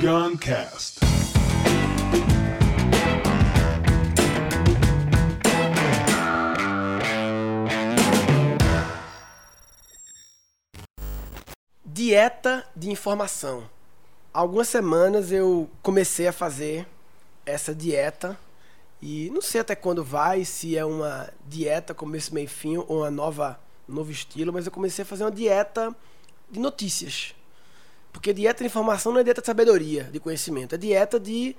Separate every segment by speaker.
Speaker 1: Guncast.
Speaker 2: Dieta de informação. Algumas semanas eu comecei a fazer essa dieta e não sei até quando vai, se é uma dieta começo, meio fim ou uma nova novo estilo, mas eu comecei a fazer uma dieta de notícias. Porque dieta de informação não é dieta de sabedoria, de conhecimento, é dieta de,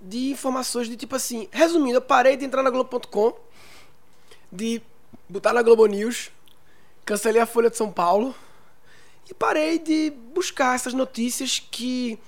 Speaker 2: de informações de tipo assim. Resumindo, eu parei de entrar na Globo.com, de botar na Globo News, cancelei a Folha de São Paulo e parei de buscar essas notícias que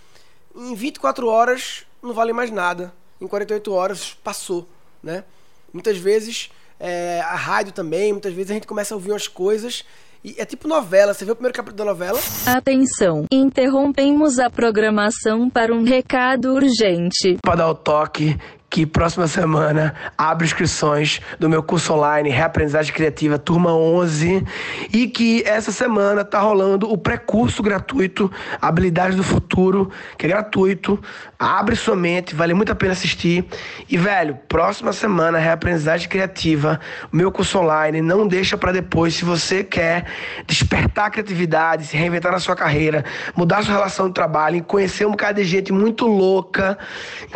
Speaker 2: em 24 horas não valem mais nada. Em 48 horas passou, né? Muitas vezes é, a rádio também, muitas vezes a gente começa a ouvir umas coisas e é tipo novela. Você vê o primeiro capítulo da novela?
Speaker 3: Atenção, interrompemos a programação para um recado urgente.
Speaker 2: Para dar o toque que próxima semana abre inscrições do meu curso online Reaprendizagem Criativa Turma 11 e que essa semana tá rolando o pré-curso gratuito Habilidades do Futuro, que é gratuito. Abre sua mente, vale muito a pena assistir. E velho, próxima semana Reaprendizagem Criativa, meu curso online, não deixa para depois se você quer despertar a criatividade, se reinventar na sua carreira, mudar sua relação de trabalho, conhecer um bocado de gente muito louca,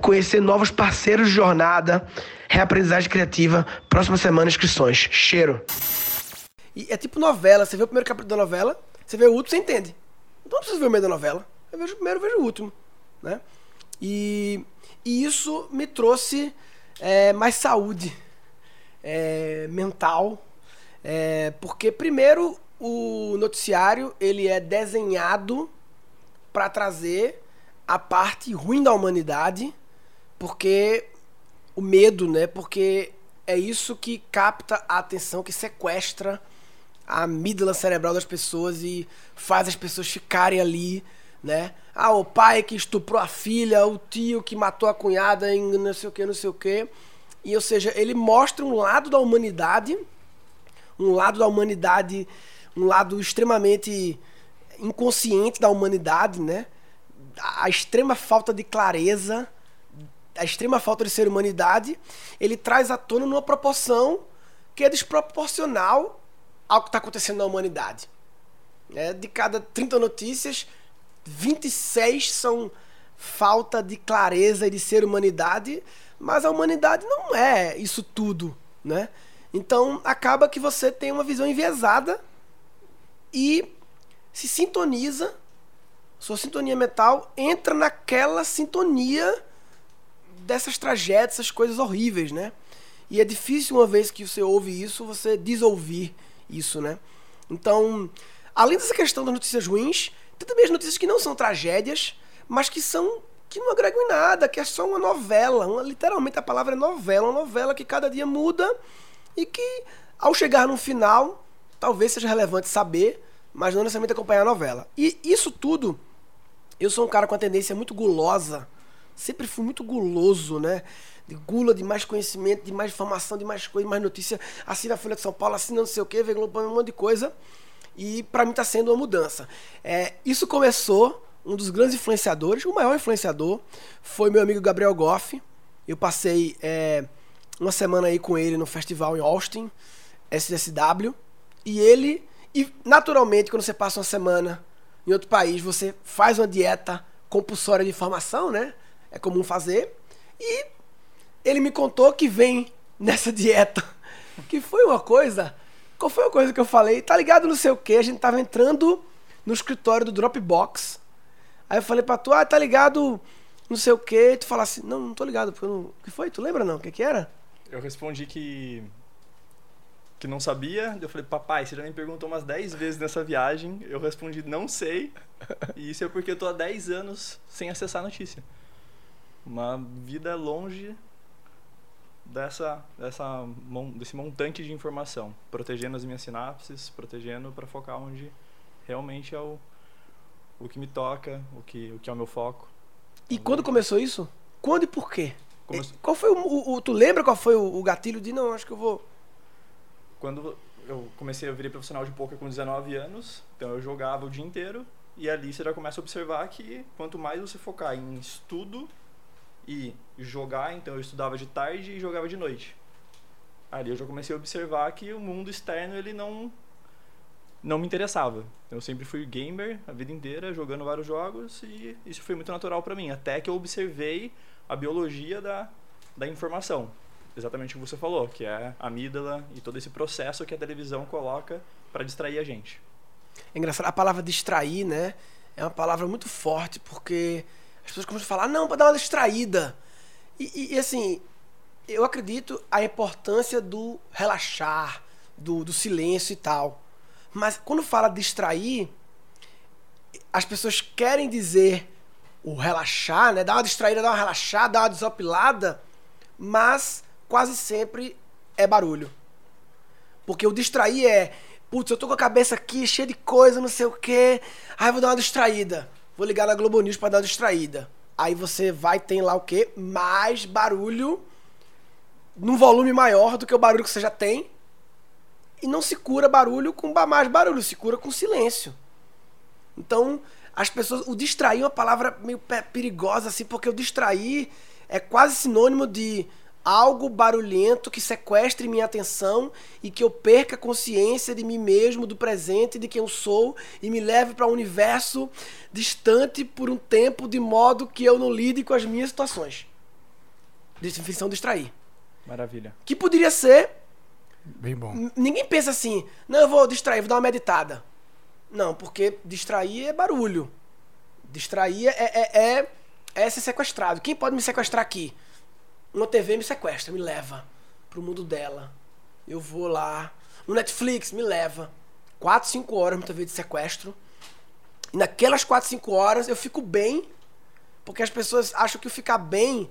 Speaker 2: conhecer novos parceiros de jornada, reaprendizagem criativa, próxima semana inscrições. Cheiro. E é tipo novela, você vê o primeiro capítulo da novela, você vê o último, você entende. Então não precisa ver o meio da novela. Eu vejo o primeiro, eu vejo o último. Né? E, e isso me trouxe é, mais saúde é, mental. É, porque primeiro o noticiário ele é desenhado para trazer a parte ruim da humanidade, porque o medo, né? Porque é isso que capta a atenção, que sequestra a amígdala cerebral das pessoas e faz as pessoas ficarem ali, né? Ah, o pai que estuprou a filha, o tio que matou a cunhada em não sei o que, não sei o que. E, ou seja, ele mostra um lado da humanidade, um lado da humanidade, um lado extremamente inconsciente da humanidade, né? A extrema falta de clareza, a extrema falta de ser humanidade, ele traz à tona numa proporção que é desproporcional ao que está acontecendo na humanidade. É, de cada 30 notícias, 26 são falta de clareza e de ser humanidade, mas a humanidade não é isso tudo, né? Então acaba que você tem uma visão enviesada e se sintoniza, sua sintonia mental entra naquela sintonia dessas tragédias, essas coisas horríveis, né? E é difícil uma vez que você ouve isso, você desouvir isso, né? Então, além dessa questão das notícias ruins, tem também as notícias que não são tragédias, mas que são que não agregam em nada, que é só uma novela, uma, literalmente a palavra é novela, uma novela que cada dia muda e que ao chegar no final, talvez seja relevante saber, mas não necessariamente acompanhar a novela. E isso tudo, eu sou um cara com a tendência muito gulosa sempre fui muito guloso, né? De gula, de mais conhecimento, de mais informação, de mais coisa, de mais notícia. Assina a Folha de São Paulo, assina não sei o quê, vem um monte de coisa. E para mim está sendo uma mudança. É, isso começou, um dos grandes influenciadores, o maior influenciador, foi meu amigo Gabriel Goff. Eu passei é, uma semana aí com ele no festival em Austin, SSW. E ele, e naturalmente, quando você passa uma semana em outro país, você faz uma dieta compulsória de informação, né? É comum fazer. E ele me contou que vem nessa dieta, que foi uma coisa. Qual foi a coisa que eu falei? Tá ligado não sei o que? A gente tava entrando no escritório do Dropbox. Aí eu falei pra tu, ah, tá ligado não sei o que? Tu falasse, não, não tô ligado, porque não... O que foi? Tu lembra não? O que que era?
Speaker 4: Eu respondi que que não sabia. Eu falei, papai, você já me perguntou umas 10 vezes nessa viagem. Eu respondi, não sei. E isso é porque eu tô há 10 anos sem acessar a notícia uma vida longe dessa, dessa desse montante de informação, protegendo as minhas sinapses, protegendo para focar onde realmente é o, o que me toca, o que, o que é o meu foco.
Speaker 2: E então, quando começou isso? Quando e por quê? Começou... Qual foi o, o, o, Tu lembra qual foi o, o, gatilho de não, acho que eu vou.
Speaker 4: Quando eu comecei, eu virei profissional de poker com 19 anos, então eu jogava o dia inteiro E ali você já começa a observar que quanto mais você focar em estudo e jogar, então eu estudava de tarde e jogava de noite. Ali eu já comecei a observar que o mundo externo ele não não me interessava. Eu sempre fui gamer a vida inteira, jogando vários jogos e isso foi muito natural para mim, até que eu observei a biologia da, da informação. Exatamente o que você falou, que é a amígdala e todo esse processo que a televisão coloca para distrair a gente.
Speaker 2: É engraçado, a palavra distrair, né? É uma palavra muito forte, porque as pessoas começam a falar, não, para dar uma distraída. E, e, e, assim, eu acredito a importância do relaxar, do, do silêncio e tal. Mas quando fala distrair, as pessoas querem dizer o relaxar, né? Dar uma distraída, dar uma relaxada, dar uma desopilada, mas quase sempre é barulho. Porque o distrair é, putz, eu tô com a cabeça aqui cheia de coisa, não sei o quê. Aí vou dar uma distraída. Vou ligar na Globo News para dar uma distraída. Aí você vai tem lá o quê? Mais barulho num volume maior do que o barulho que você já tem. E não se cura barulho com mais barulho, se cura com silêncio. Então, as pessoas. O distrair é uma palavra meio perigosa, assim, porque o distrair é quase sinônimo de algo barulhento que sequestre minha atenção e que eu perca consciência de mim mesmo, do presente, de quem eu sou e me leve para um universo distante por um tempo de modo que eu não lide com as minhas situações. Definição distrair.
Speaker 4: Maravilha.
Speaker 2: Que poderia ser
Speaker 1: Bem bom.
Speaker 2: Ninguém pensa assim, não, eu vou distrair, vou dar uma meditada. Não, porque distrair é barulho. Distrair é, é, é, é ser sequestrado. Quem pode me sequestrar aqui? Uma TV me sequestra, me leva pro mundo dela. Eu vou lá. No Netflix, me leva. 4, 5 horas muitas vezes de sequestro. E naquelas 4, 5 horas eu fico bem, porque as pessoas acham que ficar bem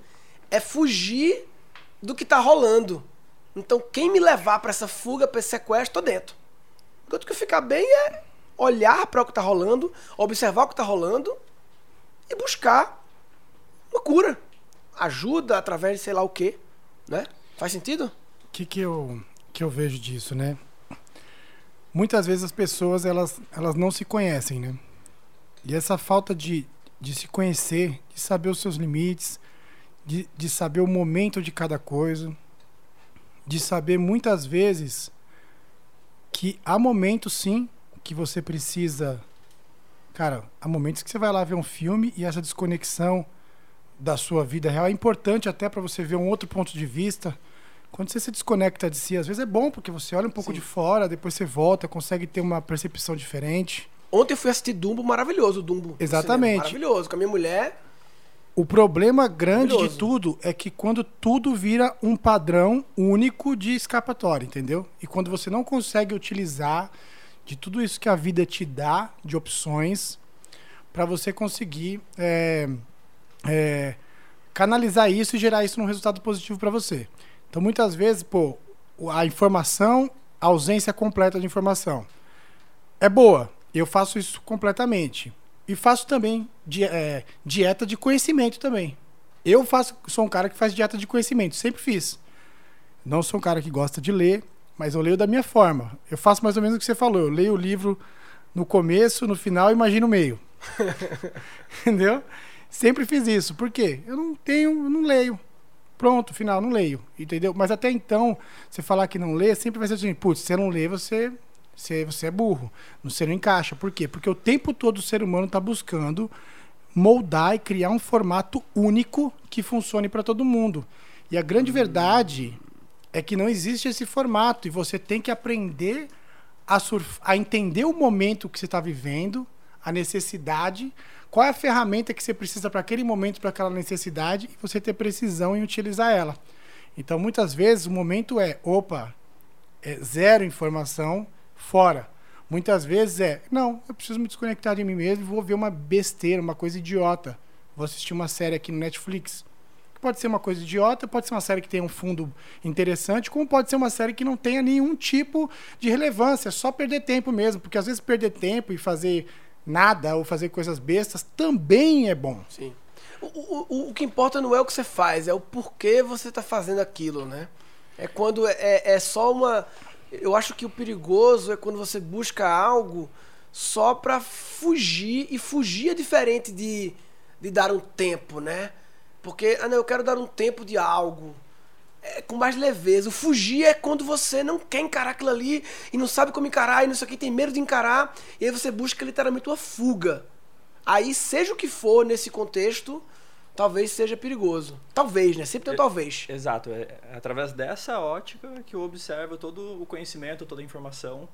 Speaker 2: é fugir do que tá rolando. Então, quem me levar para essa fuga, para esse sequestro, tô dentro. Enquanto que ficar bem é olhar para o que tá rolando, observar o que tá rolando e buscar uma cura ajuda através de sei lá o quê, né? Faz sentido? O
Speaker 1: que, que, eu, que eu vejo disso, né? Muitas vezes as pessoas elas, elas não se conhecem, né? E essa falta de, de se conhecer, de saber os seus limites, de, de saber o momento de cada coisa, de saber muitas vezes que há momentos sim que você precisa. Cara, há momentos que você vai lá ver um filme e essa desconexão da sua vida real. É importante até para você ver um outro ponto de vista. Quando você se desconecta de si, às vezes é bom, porque você olha um pouco Sim. de fora, depois você volta, consegue ter uma percepção diferente.
Speaker 2: Ontem eu fui assistir Dumbo, maravilhoso, Dumbo.
Speaker 1: Exatamente.
Speaker 2: Maravilhoso, com a minha mulher.
Speaker 1: O problema grande de tudo é que quando tudo vira um padrão único de escapatória, entendeu? E quando você não consegue utilizar de tudo isso que a vida te dá, de opções, para você conseguir é, é, canalizar isso e gerar isso num resultado positivo para você. Então, muitas vezes, pô, a informação, a ausência completa de informação é boa. Eu faço isso completamente. E faço também di é, dieta de conhecimento também. Eu faço, sou um cara que faz dieta de conhecimento, sempre fiz. Não sou um cara que gosta de ler, mas eu leio da minha forma. Eu faço mais ou menos o que você falou. Eu leio o livro no começo, no final imagino o meio. Entendeu? Sempre fiz isso. Por quê? Eu não tenho, eu não leio. Pronto, final, não leio. Entendeu? Mas até então, você falar que não lê, sempre vai ser assim, putz, você não lê, você, você, você é burro. Você não encaixa. Por quê? Porque o tempo todo o ser humano está buscando moldar e criar um formato único que funcione para todo mundo. E a grande verdade é que não existe esse formato e você tem que aprender a, surf... a entender o momento que você está vivendo, a necessidade, qual é a ferramenta que você precisa para aquele momento, para aquela necessidade, e você ter precisão em utilizar ela. Então, muitas vezes, o momento é, opa, é zero informação, fora. Muitas vezes é, não, eu preciso me desconectar de mim mesmo e vou ver uma besteira, uma coisa idiota. Vou assistir uma série aqui no Netflix. Pode ser uma coisa idiota, pode ser uma série que tenha um fundo interessante, como pode ser uma série que não tenha nenhum tipo de relevância, só perder tempo mesmo, porque às vezes perder tempo e fazer nada ou fazer coisas bestas também é bom.
Speaker 2: Sim. O, o, o que importa não é o que você faz, é o porquê você está fazendo aquilo, né? É quando é, é, é só uma. Eu acho que o perigoso é quando você busca algo só pra fugir, e fugir é diferente de, de dar um tempo, né? Porque, ah, não, eu quero dar um tempo de algo. É com mais leveza. O fugir é quando você não quer encarar aquilo ali e não sabe como encarar e não sei o que, tem medo de encarar, e aí você busca literalmente uma fuga. Aí, seja o que for nesse contexto, talvez seja perigoso. Talvez, né? Sempre tem um talvez.
Speaker 4: Exato. É, é através dessa ótica que eu observo todo o conhecimento, toda a informação.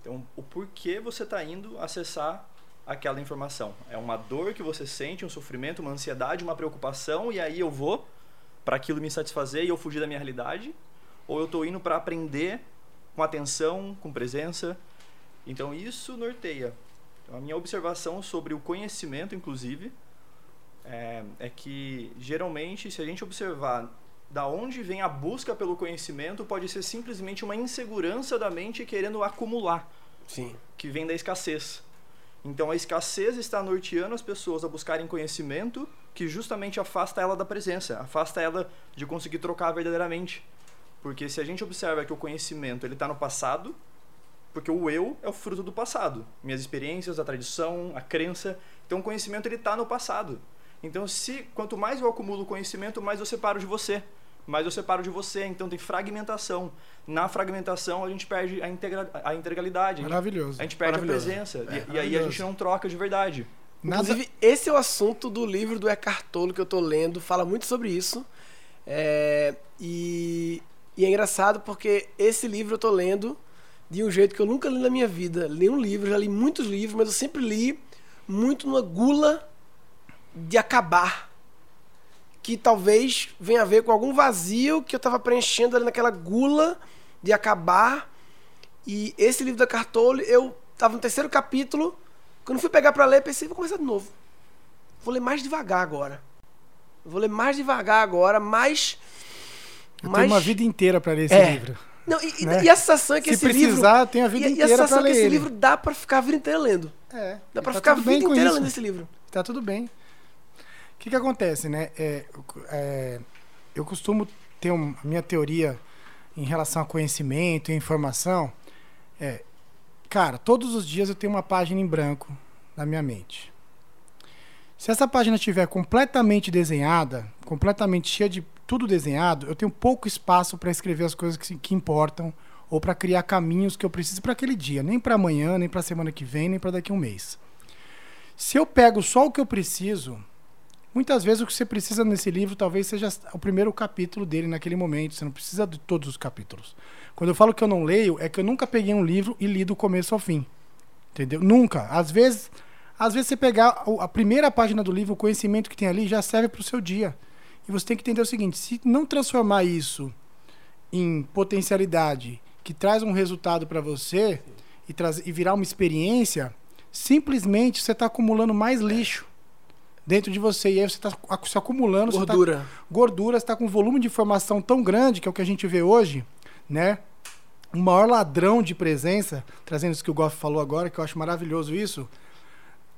Speaker 4: Então, o porquê você está indo acessar aquela informação. É uma dor que você sente, um sofrimento, uma ansiedade, uma preocupação, e aí eu vou para aquilo me satisfazer e eu fugir da minha realidade? Ou eu estou indo para aprender com atenção, com presença? Então, isso norteia. Então, a minha observação sobre o conhecimento, inclusive, é, é que geralmente, se a gente observar da onde vem a busca pelo conhecimento, pode ser simplesmente uma insegurança da mente querendo acumular.
Speaker 2: Sim.
Speaker 4: Que vem da escassez. Então a escassez está norteando as pessoas a buscarem conhecimento que justamente afasta ela da presença, afasta ela de conseguir trocar verdadeiramente. Porque se a gente observa que o conhecimento ele está no passado, porque o eu é o fruto do passado, minhas experiências, a tradição, a crença. Então o conhecimento ele está no passado. Então, se quanto mais eu acumulo conhecimento, mais eu separo de você. Mais eu separo de você. Então, tem fragmentação. Na fragmentação, a gente perde a, integra a integralidade.
Speaker 1: Maravilhoso.
Speaker 4: A gente perde a presença. É, e, e, aí a gente não troca de verdade.
Speaker 2: Nada... Inclusive, esse é o assunto do livro do Eckhart Tolle que eu estou lendo. Fala muito sobre isso. É... E... e é engraçado porque esse livro eu estou lendo de um jeito que eu nunca li na minha vida. Li um livro, já li muitos livros, mas eu sempre li muito numa gula de acabar. Que talvez venha a ver com algum vazio que eu estava preenchendo ali naquela gula de acabar. E esse livro da Cartole, eu estava no terceiro capítulo. Quando fui pegar para ler, pensei, vou começar de novo. Vou ler mais devagar agora. Vou ler mais devagar agora, mais.
Speaker 1: Eu mais... tenho uma vida inteira para ler esse é. livro.
Speaker 2: Não, e, né? e, a sensação é que
Speaker 1: Se
Speaker 2: esse
Speaker 1: precisar,
Speaker 2: livro.
Speaker 1: tem a vida e, inteira para ler. E a sensação é que esse
Speaker 2: ele. livro dá para ficar a vida inteira lendo.
Speaker 1: É.
Speaker 2: Dá para tá ficar a vida inteira lendo esse livro.
Speaker 1: Tá tudo bem que, que acontece, né? É, é, eu costumo ter uma minha teoria em relação a conhecimento e informação. É, cara, todos os dias eu tenho uma página em branco na minha mente. Se essa página estiver completamente desenhada, completamente cheia de tudo desenhado, eu tenho pouco espaço para escrever as coisas que, que importam ou para criar caminhos que eu preciso para aquele dia, nem para amanhã, nem para semana que vem, nem para daqui a um mês. Se eu pego só o que eu preciso Muitas vezes o que você precisa nesse livro talvez seja o primeiro capítulo dele naquele momento. Você não precisa de todos os capítulos. Quando eu falo que eu não leio, é que eu nunca peguei um livro e li do começo ao fim. Entendeu? Nunca. Às vezes, às vezes você pegar a primeira página do livro, o conhecimento que tem ali já serve para o seu dia. E você tem que entender o seguinte: se não transformar isso em potencialidade que traz um resultado para você e, traz, e virar uma experiência, simplesmente você está acumulando mais lixo dentro de você. E aí você está se acumulando.
Speaker 2: Gordura.
Speaker 1: Você tá, gordura, você está com um volume de informação tão grande, que é o que a gente vê hoje, né? O maior ladrão de presença, trazendo isso que o Goff falou agora, que eu acho maravilhoso isso,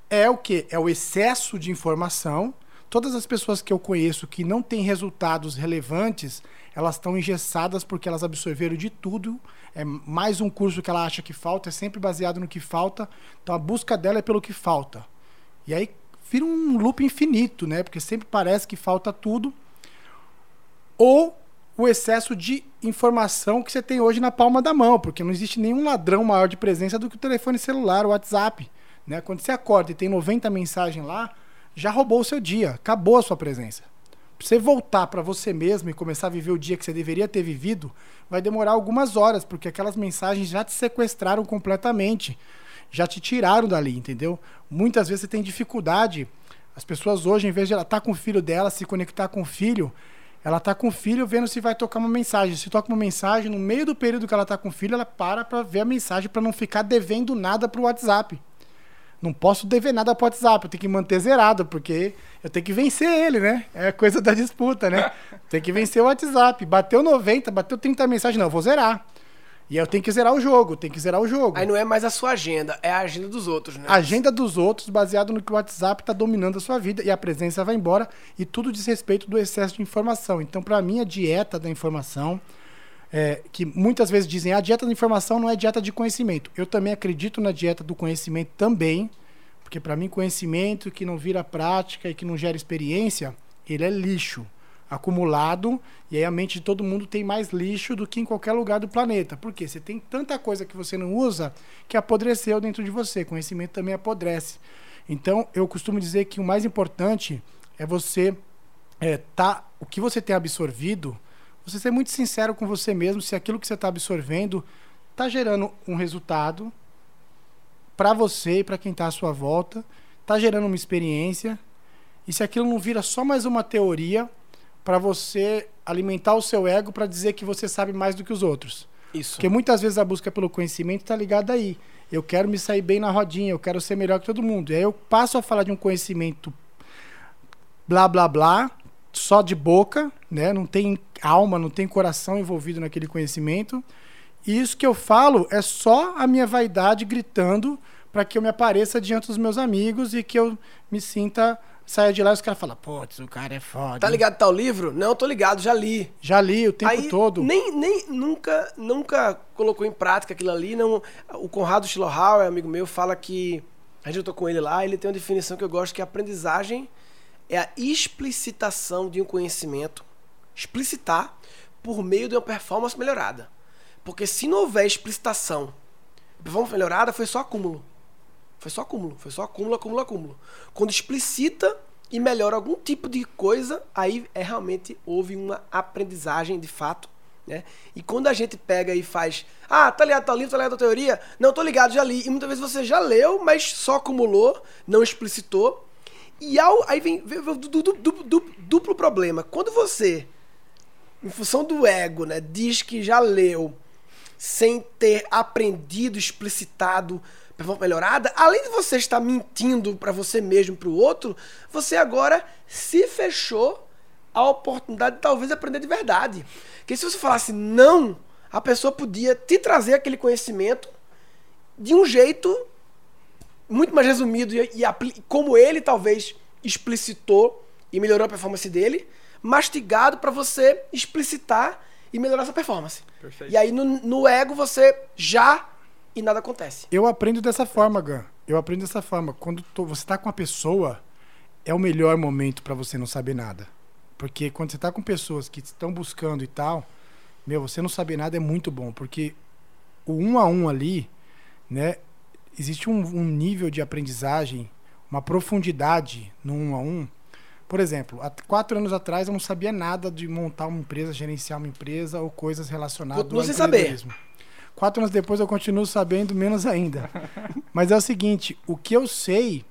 Speaker 1: é o que? É o excesso de informação. Todas as pessoas que eu conheço que não têm resultados relevantes, elas estão engessadas porque elas absorveram de tudo. É mais um curso que ela acha que falta, é sempre baseado no que falta. Então a busca dela é pelo que falta. E aí vira um loop infinito, né? Porque sempre parece que falta tudo. Ou o excesso de informação que você tem hoje na palma da mão, porque não existe nenhum ladrão maior de presença do que o telefone celular, o WhatsApp. Né? Quando você acorda e tem 90 mensagens lá, já roubou o seu dia, acabou a sua presença. Pra você voltar para você mesmo e começar a viver o dia que você deveria ter vivido, vai demorar algumas horas, porque aquelas mensagens já te sequestraram completamente já te tiraram dali, entendeu? Muitas vezes você tem dificuldade. As pessoas hoje, em vez de ela estar tá com o filho dela, se conectar com o filho, ela está com o filho vendo se vai tocar uma mensagem. Se toca uma mensagem, no meio do período que ela está com o filho, ela para para ver a mensagem para não ficar devendo nada para o WhatsApp. Não posso dever nada para o WhatsApp, eu tenho que manter zerado, porque eu tenho que vencer ele, né? É coisa da disputa, né? Tem que vencer o WhatsApp. Bateu 90, bateu 30 mensagens, não, eu vou zerar. E eu tenho que zerar o jogo, tem que zerar o jogo.
Speaker 2: Aí não é mais a sua agenda, é a agenda dos outros, né?
Speaker 1: A agenda dos outros, baseado no que o WhatsApp está dominando a sua vida e a presença vai embora e tudo diz respeito do excesso de informação. Então, para mim, a dieta da informação é, que muitas vezes dizem a dieta da informação não é dieta de conhecimento. Eu também acredito na dieta do conhecimento também, porque para mim conhecimento que não vira prática e que não gera experiência, ele é lixo acumulado e aí a mente de todo mundo tem mais lixo do que em qualquer lugar do planeta. Por quê? Você tem tanta coisa que você não usa que apodreceu dentro de você. Conhecimento também apodrece. Então, eu costumo dizer que o mais importante é você é, tá o que você tem absorvido, você ser muito sincero com você mesmo se aquilo que você está absorvendo está gerando um resultado para você e para quem está à sua volta, está gerando uma experiência, e se aquilo não vira só mais uma teoria para você alimentar o seu ego para dizer que você sabe mais do que os outros.
Speaker 2: Isso.
Speaker 1: Porque muitas vezes a busca pelo conhecimento está ligada aí. Eu quero me sair bem na rodinha, eu quero ser melhor que todo mundo. E aí eu passo a falar de um conhecimento blá blá blá, só de boca, né? Não tem alma, não tem coração envolvido naquele conhecimento. E isso que eu falo é só a minha vaidade gritando para que eu me apareça diante dos meus amigos e que eu me sinta saia de lá e os caras falam, putz, o cara é foda.
Speaker 2: Tá ligado tal livro? Não, tô ligado, já li.
Speaker 1: Já li o tempo
Speaker 2: Aí,
Speaker 1: todo.
Speaker 2: Nem, nem, nunca, nunca colocou em prática aquilo ali. Não, o Conrado Schlohauer, amigo meu, fala que. A gente tô com ele lá, ele tem uma definição que eu gosto, que a aprendizagem é a explicitação de um conhecimento, explicitar por meio de uma performance melhorada. Porque se não houver explicitação, performance melhorada foi só acúmulo. Foi só acúmulo, foi só acúmulo, acúmulo, acúmulo. Quando explicita e melhora algum tipo de coisa, aí é realmente houve uma aprendizagem de fato. Né? E quando a gente pega e faz, ah, tá ligado, tá livro, tá ligado a teoria? Não, tô ligado, já li. E muitas vezes você já leu, mas só acumulou, não explicitou. E ao, aí vem, vem o duplo, duplo, duplo problema. Quando você, em função do ego, né, diz que já leu, sem ter aprendido, explicitado, melhorada, além de você estar mentindo para você mesmo, para o outro, você agora se fechou a oportunidade de talvez aprender de verdade. Porque se você falasse não, a pessoa podia te trazer aquele conhecimento de um jeito muito mais resumido e, e como ele talvez explicitou e melhorou a performance dele, mastigado para você explicitar e melhorar essa performance. Perfeito. E aí no, no ego você já e nada acontece.
Speaker 1: Eu aprendo dessa forma, Gan. Eu aprendo dessa forma. Quando tô, você está com uma pessoa, é o melhor momento para você não saber nada. Porque quando você está com pessoas que estão buscando e tal, meu, você não saber nada é muito bom. Porque o um a um ali, né? Existe um, um nível de aprendizagem, uma profundidade no um a um. Por exemplo, há quatro anos atrás eu não sabia nada de montar uma empresa, gerenciar uma empresa ou coisas relacionadas
Speaker 2: Continua ao sem saber.
Speaker 1: Quatro anos depois eu continuo sabendo menos ainda. Mas é o seguinte, o que eu sei,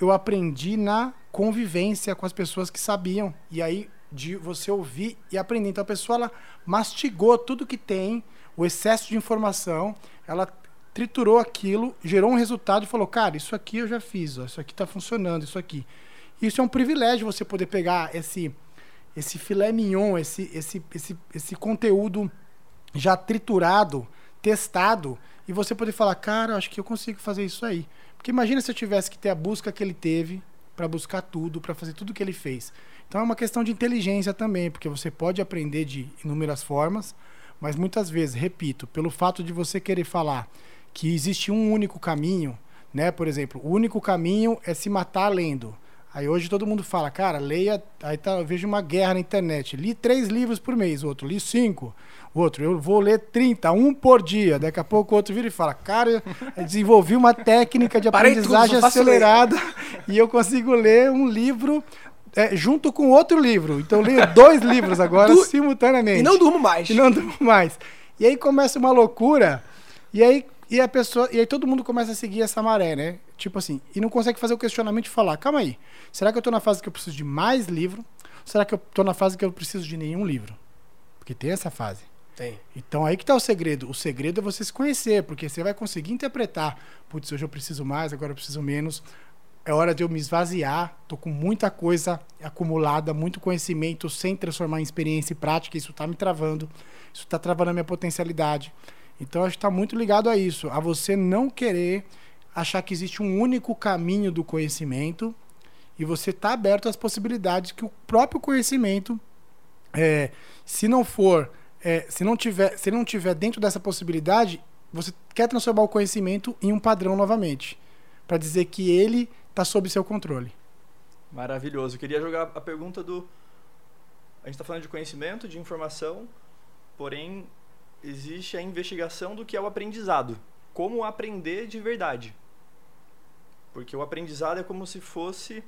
Speaker 1: eu aprendi na convivência com as pessoas que sabiam. E aí, de você ouvir e aprender. Então a pessoa ela mastigou tudo que tem, o excesso de informação, ela triturou aquilo, gerou um resultado e falou: Cara, isso aqui eu já fiz, ó, isso aqui está funcionando, isso aqui. Isso é um privilégio você poder pegar esse, esse filé mignon, esse, esse, esse, esse conteúdo já triturado testado e você poder falar, cara, acho que eu consigo fazer isso aí. Porque imagina se eu tivesse que ter a busca que ele teve para buscar tudo, para fazer tudo que ele fez. Então é uma questão de inteligência também, porque você pode aprender de inúmeras formas, mas muitas vezes, repito, pelo fato de você querer falar que existe um único caminho, né? Por exemplo, o único caminho é se matar lendo. Aí hoje todo mundo fala, cara, leia. Aí tá, eu vejo uma guerra na internet. Li três livros por mês, outro li cinco. Outro, eu vou ler 30, um por dia. Daqui a pouco o outro vira e fala, cara, eu desenvolvi uma técnica de aprendizagem tudo, acelerada e eu consigo ler um livro é, junto com outro livro. Então eu leio dois livros agora du simultaneamente. E
Speaker 2: não durmo mais.
Speaker 1: E não durmo mais. E aí começa uma loucura. E aí, e a pessoa, e aí todo mundo começa a seguir essa maré, né? Tipo assim, e não consegue fazer o questionamento de falar, calma aí, será que eu tô na fase que eu preciso de mais livro? Ou será que eu tô na fase que eu preciso de nenhum livro? Porque tem essa fase.
Speaker 2: Tem.
Speaker 1: Então aí que tá o segredo. O segredo é você se conhecer, porque você vai conseguir interpretar. Putz, hoje eu preciso mais, agora eu preciso menos. É hora de eu me esvaziar. Tô com muita coisa acumulada, muito conhecimento sem transformar em experiência e prática. Isso tá me travando. Isso tá travando a minha potencialidade. Então acho que tá muito ligado a isso, a você não querer achar que existe um único caminho do conhecimento e você tá aberto às possibilidades que o próprio conhecimento, é, se não for é, se não tiver, se ele não tiver dentro dessa possibilidade, você quer transformar o conhecimento em um padrão novamente, para dizer que ele está sob seu controle.
Speaker 4: Maravilhoso. Eu queria jogar a pergunta do a gente está falando de conhecimento, de informação, porém existe a investigação do que é o aprendizado. Como aprender de verdade. Porque o aprendizado é como se fosse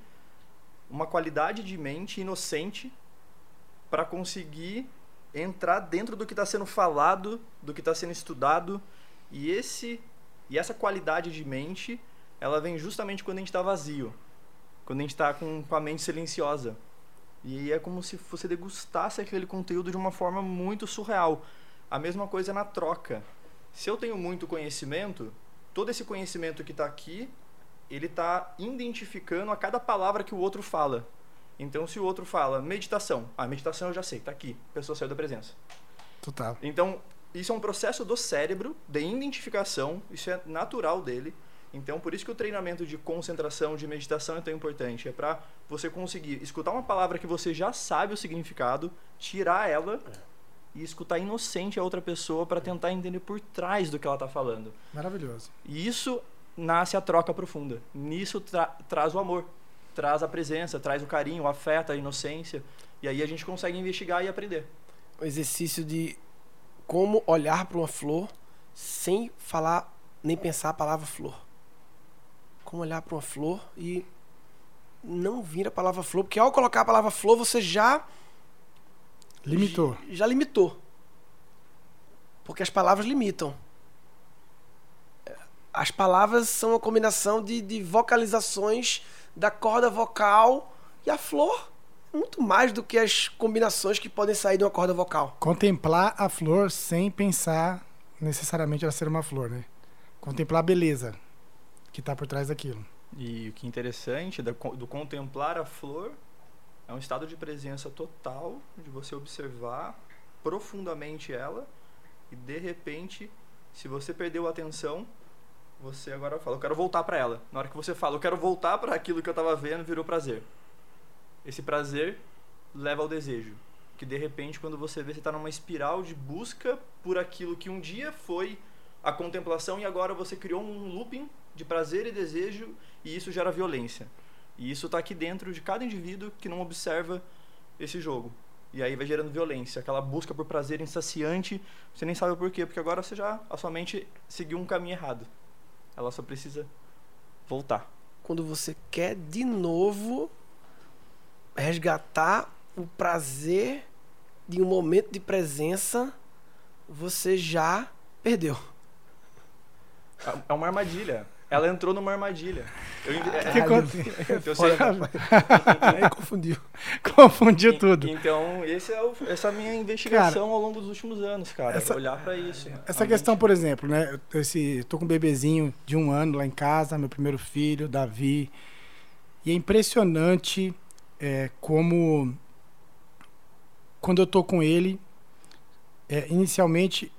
Speaker 4: uma qualidade de mente inocente para conseguir entrar dentro do que está sendo falado, do que está sendo estudado. E esse e essa qualidade de mente, ela vem justamente quando a gente está vazio, quando a gente está com, com a mente silenciosa. E é como se você degustasse aquele conteúdo de uma forma muito surreal. A mesma coisa na troca. Se eu tenho muito conhecimento, todo esse conhecimento que está aqui, ele está identificando a cada palavra que o outro fala. Então, se o outro fala meditação, a ah, meditação eu já sei, está aqui, a pessoa saiu da presença.
Speaker 1: Total.
Speaker 4: Então, isso é um processo do cérebro de identificação, isso é natural dele. Então, por isso que o treinamento de concentração, de meditação é tão importante. É para você conseguir escutar uma palavra que você já sabe o significado, tirar ela é. e escutar inocente a outra pessoa para tentar entender por trás do que ela está falando.
Speaker 1: Maravilhoso.
Speaker 4: E isso nasce a troca profunda. Nisso tra traz o amor traz a presença, traz o carinho, o afeto, a inocência. E aí a gente consegue investigar e aprender.
Speaker 2: O exercício de como olhar para uma flor sem falar nem pensar a palavra flor. Como olhar para uma flor e não vir a palavra flor, porque ao colocar a palavra flor você já
Speaker 1: limitou.
Speaker 2: Já, limitou. Porque as palavras limitam. As palavras são uma combinação de, de vocalizações da corda vocal e a flor muito mais do que as combinações que podem sair de uma corda vocal.
Speaker 1: Contemplar a flor sem pensar necessariamente ela ser uma flor, né? Contemplar a beleza que está por trás daquilo.
Speaker 4: E o que é interessante do, do contemplar a flor é um estado de presença total, de você observar profundamente ela e de repente, se você perdeu a atenção, você agora fala, eu quero voltar para ela. Na hora que você fala, eu quero voltar para aquilo que eu estava vendo, virou prazer. Esse prazer leva ao desejo. Que de repente, quando você vê, você está numa espiral de busca por aquilo que um dia foi a contemplação e agora você criou um looping de prazer e desejo e isso gera violência. E isso está aqui dentro de cada indivíduo que não observa esse jogo. E aí vai gerando violência, aquela busca por prazer insaciante, você nem sabe o porquê, porque agora você já, a sua mente seguiu um caminho errado. Ela só precisa voltar.
Speaker 2: Quando você quer de novo resgatar o prazer de um momento de presença, você já perdeu.
Speaker 4: É uma armadilha. Ela entrou numa armadilha. Eu,
Speaker 1: é, que eu sei. Aí confundiu. Confundiu tudo.
Speaker 4: Então, esse é o, essa é a minha investigação cara, ao longo dos últimos anos, cara. Essa, olhar para isso.
Speaker 1: Essa questão, por exemplo, né? Esse, tô com um bebezinho de um ano lá em casa, meu primeiro filho, Davi. E é impressionante é, como quando eu tô com ele, é, inicialmente,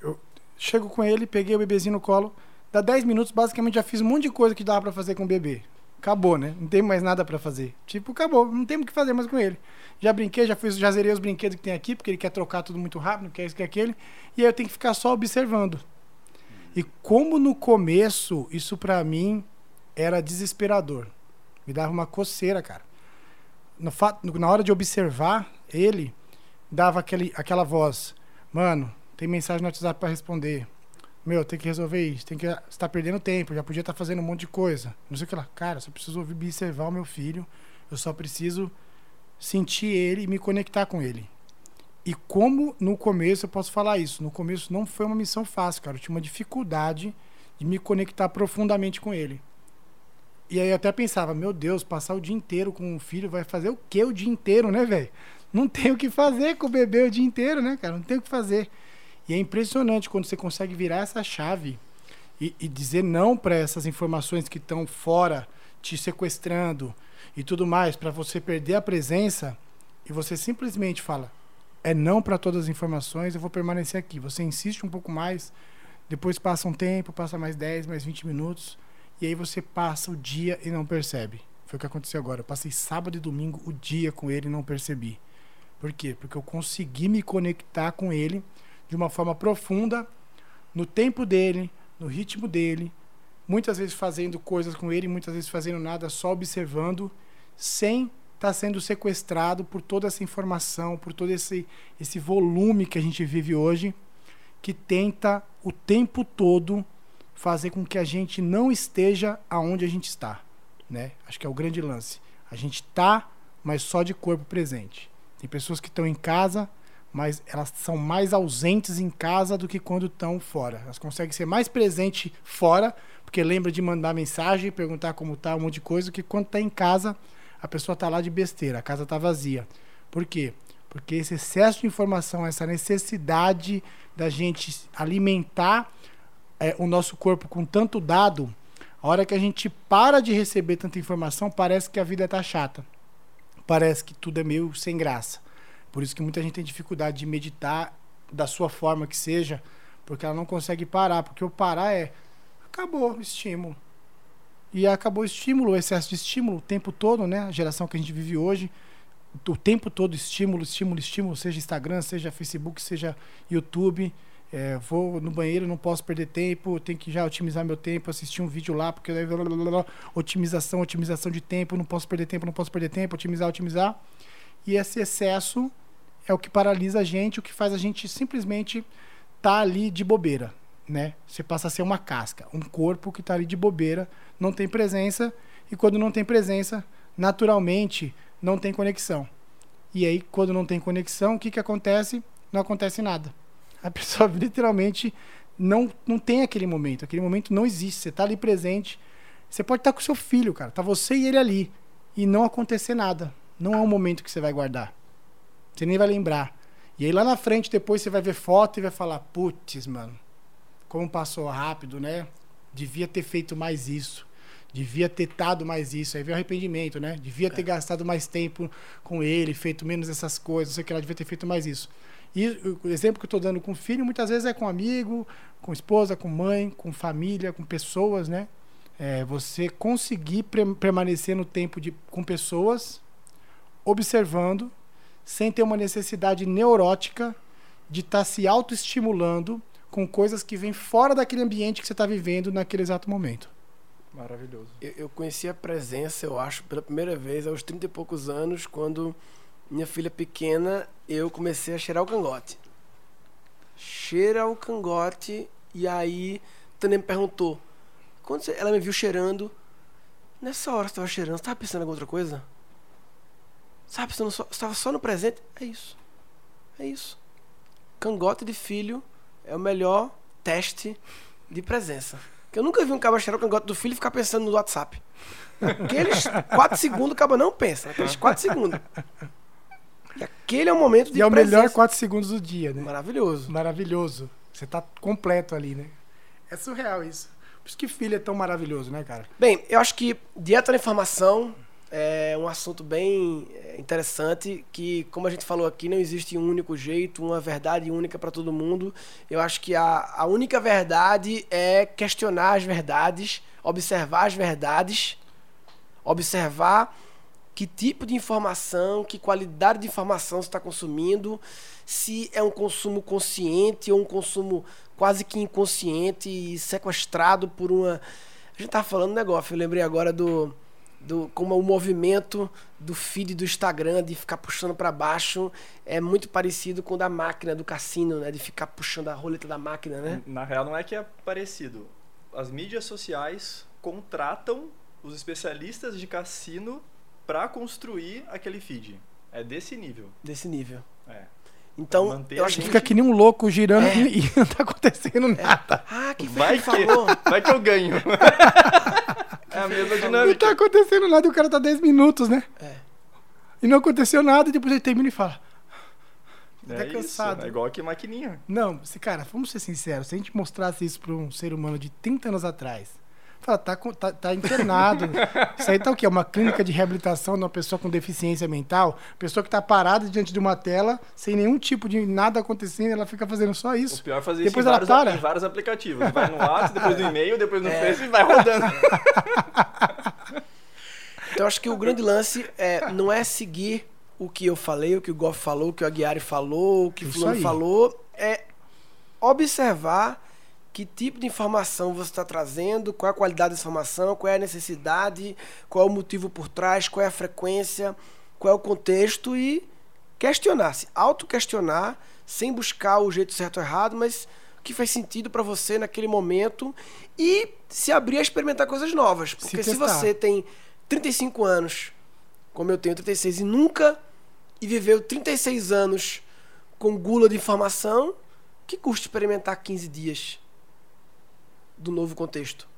Speaker 1: eu chego com ele, peguei o bebezinho no colo Dá 10 minutos, basicamente já fiz um monte de coisa que dava para fazer com o bebê. Acabou, né? Não tem mais nada para fazer. Tipo, acabou. Não tem o que fazer mais com ele. Já brinquei, já fiz, já zerei os brinquedos que tem aqui, porque ele quer trocar tudo muito rápido, quer isso, quer aquele. E aí eu tenho que ficar só observando. E como no começo, isso para mim era desesperador. Me dava uma coceira, cara. No fato, na hora de observar ele, dava aquele, aquela voz: Mano, tem mensagem no WhatsApp para responder meu, tem que resolver isso, tem que. Você tá perdendo tempo, já podia estar tá fazendo um monte de coisa. Não sei o que lá. Cara, só preciso observar o meu filho, eu só preciso sentir ele e me conectar com ele. E como no começo eu posso falar isso? No começo não foi uma missão fácil, cara. Eu tinha uma dificuldade de me conectar profundamente com ele. E aí eu até pensava, meu Deus, passar o dia inteiro com o filho vai fazer o que o dia inteiro, né, velho? Não tem o que fazer com o bebê o dia inteiro, né, cara? Não tem o que fazer. E é impressionante quando você consegue virar essa chave e, e dizer não para essas informações que estão fora, te sequestrando e tudo mais, para você perder a presença e você simplesmente fala: é não para todas as informações, eu vou permanecer aqui. Você insiste um pouco mais, depois passa um tempo, passa mais 10, mais 20 minutos, e aí você passa o dia e não percebe. Foi o que aconteceu agora. Eu passei sábado e domingo o dia com ele e não percebi. Por quê? Porque eu consegui me conectar com ele de uma forma profunda, no tempo dele, no ritmo dele, muitas vezes fazendo coisas com ele, muitas vezes fazendo nada, só observando, sem estar tá sendo sequestrado por toda essa informação, por todo esse, esse volume que a gente vive hoje, que tenta o tempo todo fazer com que a gente não esteja aonde a gente está, né? Acho que é o grande lance. A gente está, mas só de corpo presente. Tem pessoas que estão em casa, mas elas são mais ausentes em casa do que quando estão fora. Elas conseguem ser mais presentes fora, porque lembra de mandar mensagem, perguntar como tá, um monte de coisa, que quando está em casa, a pessoa está lá de besteira, a casa está vazia. Por quê? Porque esse excesso de informação, essa necessidade da gente alimentar é, o nosso corpo com tanto dado, a hora que a gente para de receber tanta informação, parece que a vida está chata. Parece que tudo é meio sem graça. Por isso que muita gente tem dificuldade de meditar da sua forma que seja, porque ela não consegue parar. Porque o parar é acabou o estímulo. E acabou o estímulo, o excesso de estímulo o tempo todo, né? A geração que a gente vive hoje, o tempo todo estímulo, estímulo, estímulo, seja Instagram, seja Facebook, seja YouTube. É, vou no banheiro, não posso perder tempo, tenho que já otimizar meu tempo, assistir um vídeo lá, porque blá, blá, blá, otimização, otimização de tempo, não posso perder tempo, não posso perder tempo, otimizar, otimizar. E esse excesso é o que paralisa a gente, o que faz a gente simplesmente estar tá ali de bobeira, né? Você passa a ser uma casca, um corpo que está ali de bobeira, não tem presença, e quando não tem presença, naturalmente não tem conexão. E aí, quando não tem conexão, o que, que acontece? Não acontece nada a pessoa literalmente não, não tem aquele momento. Aquele momento não existe. Você está ali presente. Você pode estar tá com seu filho, cara. Tá você e ele ali. E não acontecer nada. Não é um momento que você vai guardar. Você nem vai lembrar. E aí lá na frente, depois você vai ver foto e vai falar: putz, mano, como passou rápido, né? Devia ter feito mais isso. Devia ter dado mais isso. Aí vem o arrependimento, né? Devia ter é. gastado mais tempo com ele, feito menos essas coisas. Não sei o que ela devia ter feito mais isso. E o exemplo que eu estou dando com filho, muitas vezes é com amigo, com esposa, com mãe, com família, com pessoas, né? É, você conseguir permanecer no tempo de, com pessoas, observando, sem ter uma necessidade neurótica de estar tá se autoestimulando com coisas que vêm fora daquele ambiente que você está vivendo naquele exato momento.
Speaker 2: Maravilhoso. Eu, eu conheci a presença, eu acho, pela primeira vez aos 30 e poucos anos, quando minha filha pequena, eu comecei a cheirar o cangote. Cheira o cangote, e aí Tânia me perguntou, quando ela me viu cheirando, nessa hora você estava cheirando, você estava pensando em alguma outra coisa? Sabe, você estava só no presente? É isso. É isso. Cangote de filho é o melhor teste de presença. Que eu nunca vi um cabo cheirar o cangote do filho e ficar pensando no WhatsApp. Aqueles 4 segundos o cabo não pensa. Aqueles 4 segundos. E aquele é o momento de
Speaker 1: E é o melhor 4 segundos do dia, né?
Speaker 2: Maravilhoso.
Speaker 1: Maravilhoso. Você tá completo ali, né? É surreal isso. Por isso que filho é tão maravilhoso, né, cara?
Speaker 2: Bem, eu acho que dieta da informação é um assunto bem é, interessante que, como a gente falou aqui, não existe um único jeito, uma verdade única para todo mundo. Eu acho que a, a única verdade é questionar as verdades, observar as verdades, observar que tipo de informação, que qualidade de informação você está consumindo, se é um consumo consciente ou um consumo quase que inconsciente e sequestrado por uma. A gente estava falando um negócio, eu lembrei agora do, do como o movimento do feed do Instagram de ficar puxando para baixo é muito parecido com o da máquina do cassino, né, de ficar puxando a roleta da máquina, né?
Speaker 4: Na real não é que é parecido. As mídias sociais contratam os especialistas de cassino para construir aquele feed. É desse nível.
Speaker 2: Desse nível.
Speaker 4: É.
Speaker 2: Então,
Speaker 1: eu acho que fica que nem um louco girando é. e não tá acontecendo é. nada.
Speaker 2: Ah, que
Speaker 4: vai que, falou? vai que eu ganho. é a mesma dinâmica.
Speaker 1: Não tá acontecendo nada e o cara tá 10 minutos, né?
Speaker 2: É.
Speaker 1: E não aconteceu nada e depois ele termina e fala.
Speaker 4: É tá cansado. Isso, é igual que maquininha.
Speaker 1: Não, se, cara, vamos ser sinceros. Se a gente mostrasse isso para um ser humano de 30 anos atrás, Fala, tá, tá, tá internado. Isso aí tá o quê? Uma clínica de reabilitação de uma pessoa com deficiência mental? Pessoa que tá parada diante de uma tela, sem nenhum tipo de nada acontecendo, ela fica fazendo só isso.
Speaker 4: O pior é fazer depois isso em vários, para. em vários aplicativos. Vai no WhatsApp, depois no e-mail, depois no é. Facebook e vai rodando.
Speaker 2: Então acho que o grande lance é, não é seguir o que eu falei, o que o Goff falou, o que o Aguiari falou, o que o Fulano falou, é observar que tipo de informação você está trazendo, qual é a qualidade dessa informação, qual é a necessidade, qual é o motivo por trás, qual é a frequência, qual é o contexto e questionar-se, auto-questionar, sem buscar o jeito certo ou errado, mas o que faz sentido para você naquele momento e se abrir a experimentar coisas novas. Porque se,
Speaker 1: testar.
Speaker 2: você tem 35 anos, como eu tenho 36, e nunca e viveu 36 anos com gula de informação, que custa experimentar 15 dias do novo contexto?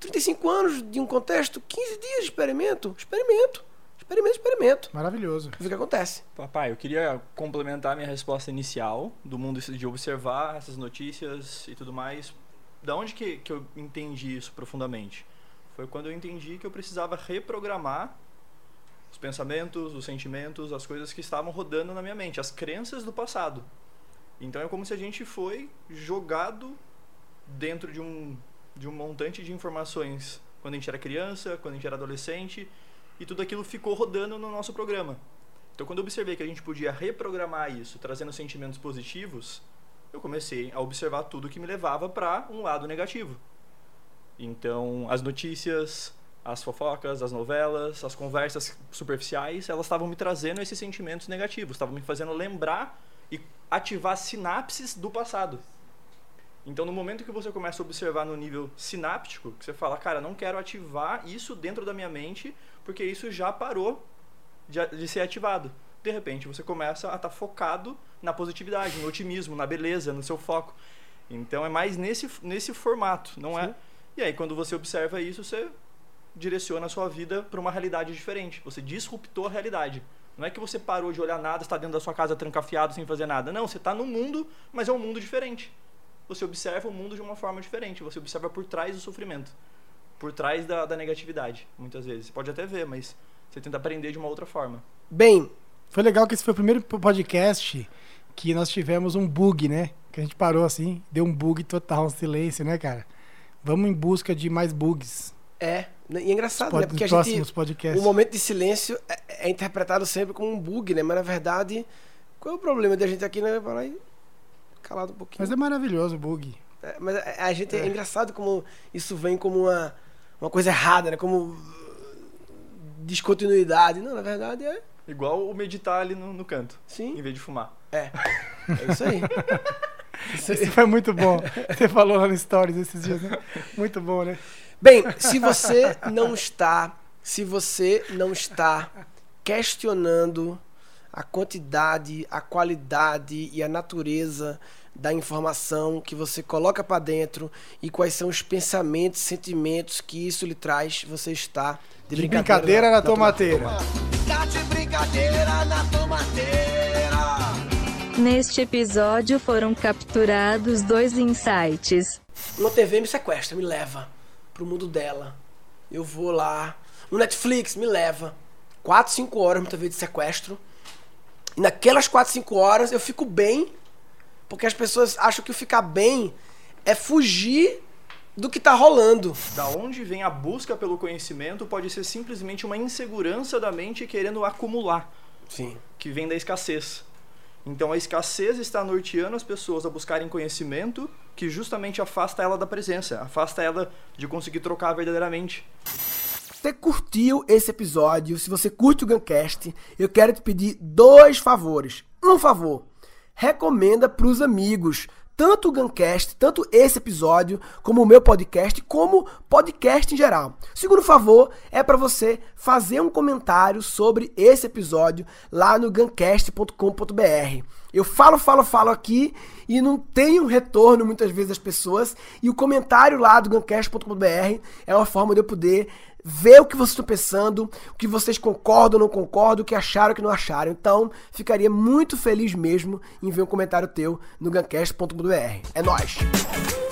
Speaker 2: 35 anos de um contexto, 15 dias de experimento, experimento, experimento, experimento.
Speaker 1: Maravilhoso.
Speaker 2: Vê o que acontece.
Speaker 4: Papai, eu queria complementar minha resposta inicial do mundo de observar essas notícias e tudo mais. Da onde que, que eu entendi isso profundamente? Foi quando eu entendi que eu precisava reprogramar os pensamentos, os sentimentos, as coisas que estavam rodando na minha mente, as crenças do passado. Então é como se a gente foi jogado dentro de um, de um montante de informações quando a gente era criança, quando a gente era adolescente, e tudo aquilo ficou rodando no nosso programa. Então, quando eu observei que a gente podia reprogramar isso, trazendo sentimentos positivos, eu comecei a observar tudo que me levava para um lado negativo. Então, as notícias, as fofocas, as novelas, as conversas superficiais, elas estavam me trazendo esses sentimentos negativos, estavam me fazendo lembrar e ativar sinapses do passado. Então, no momento que você começa a observar no nível sináptico, que você fala, cara, não quero ativar isso dentro da minha mente, porque isso já parou de, de ser ativado. De repente, você começa a estar focado na positividade, no otimismo, na beleza, no seu foco. Então, é mais nesse, nesse formato, não é? E aí, quando você observa isso, você direciona a sua vida para uma realidade diferente. Você disruptou a realidade. Não é que você parou de olhar nada, está dentro da sua casa trancafiado sem fazer nada. Não, você está no mundo, mas é um mundo diferente. Você observa o mundo de uma forma diferente. Você observa por trás do sofrimento, por trás da, da negatividade, muitas vezes. Você pode até ver, mas você tenta aprender de uma outra forma.
Speaker 2: Bem,
Speaker 1: Foi legal que esse foi o primeiro podcast que nós tivemos um bug, né? Que a gente parou assim, deu um bug total, um silêncio, né, cara? Vamos em busca de mais bugs.
Speaker 2: é. E é engraçado,
Speaker 1: Pod-
Speaker 2: né? Porque a
Speaker 1: próximos
Speaker 2: gente.
Speaker 1: podcasts.
Speaker 2: O momento de silêncio é, é interpretado sempre como um bug, né? Mas na verdade, qual é o problema da gente aqui, né? Falar aí calado um pouquinho.
Speaker 1: Mas é maravilhoso o bug.
Speaker 2: É, mas a, a gente é. engraçado como isso vem como uma, uma coisa errada, né? Como descontinuidade. Não, na verdade é.
Speaker 4: Igual o meditar ali no, no canto,
Speaker 2: Sim.
Speaker 4: em vez de fumar.
Speaker 2: É. É isso aí. Isso aí.
Speaker 1: Esse foi muito bom. Você falou lá no Stories esses dias, né? Muito bom, né?
Speaker 2: Bem, se você não está, se você não está questionando a quantidade, a qualidade e a natureza da informação que você coloca para dentro e quais são os pensamentos, sentimentos que isso lhe traz, você está de,
Speaker 1: De brincadeira na tomateira.
Speaker 5: Tá de brincadeira na tomateira.
Speaker 3: Neste episódio foram capturados dois insights.
Speaker 2: Uma TV me sequestra, me leva pro mundo dela. Eu vou lá. No Netflix, me leva. 4, 5 horas uma TV de sequestro. E naquelas 4, 5 horas eu fico bem, porque as pessoas acham que ficar bem é fugir do que tá rolando.
Speaker 4: Da onde vem a busca pelo conhecimento pode ser simplesmente uma insegurança da mente querendo acumular,
Speaker 2: Sim.
Speaker 4: que vem da escassez. Então a escassez está norteando as pessoas a buscarem conhecimento que justamente afasta ela da presença, afasta ela de conseguir trocar verdadeiramente.
Speaker 2: Você curtiu esse episódio, se você curte o Guncast, eu quero te pedir dois favores. Um favor, recomenda para os amigos, tanto o Guncast, tanto esse episódio, como o meu podcast, como podcast em geral. Segundo favor é para você fazer um comentário sobre esse episódio lá no guncast.com.br. Eu falo, falo, falo aqui e não tenho retorno muitas vezes das pessoas. E o comentário lá do guncast.com.br é uma forma de eu poder ver o que vocês estão pensando, o que vocês concordam ou não concordam, o que acharam ou que não acharam. Então, ficaria muito feliz mesmo em ver um comentário teu no guncast.com.br. É nóis!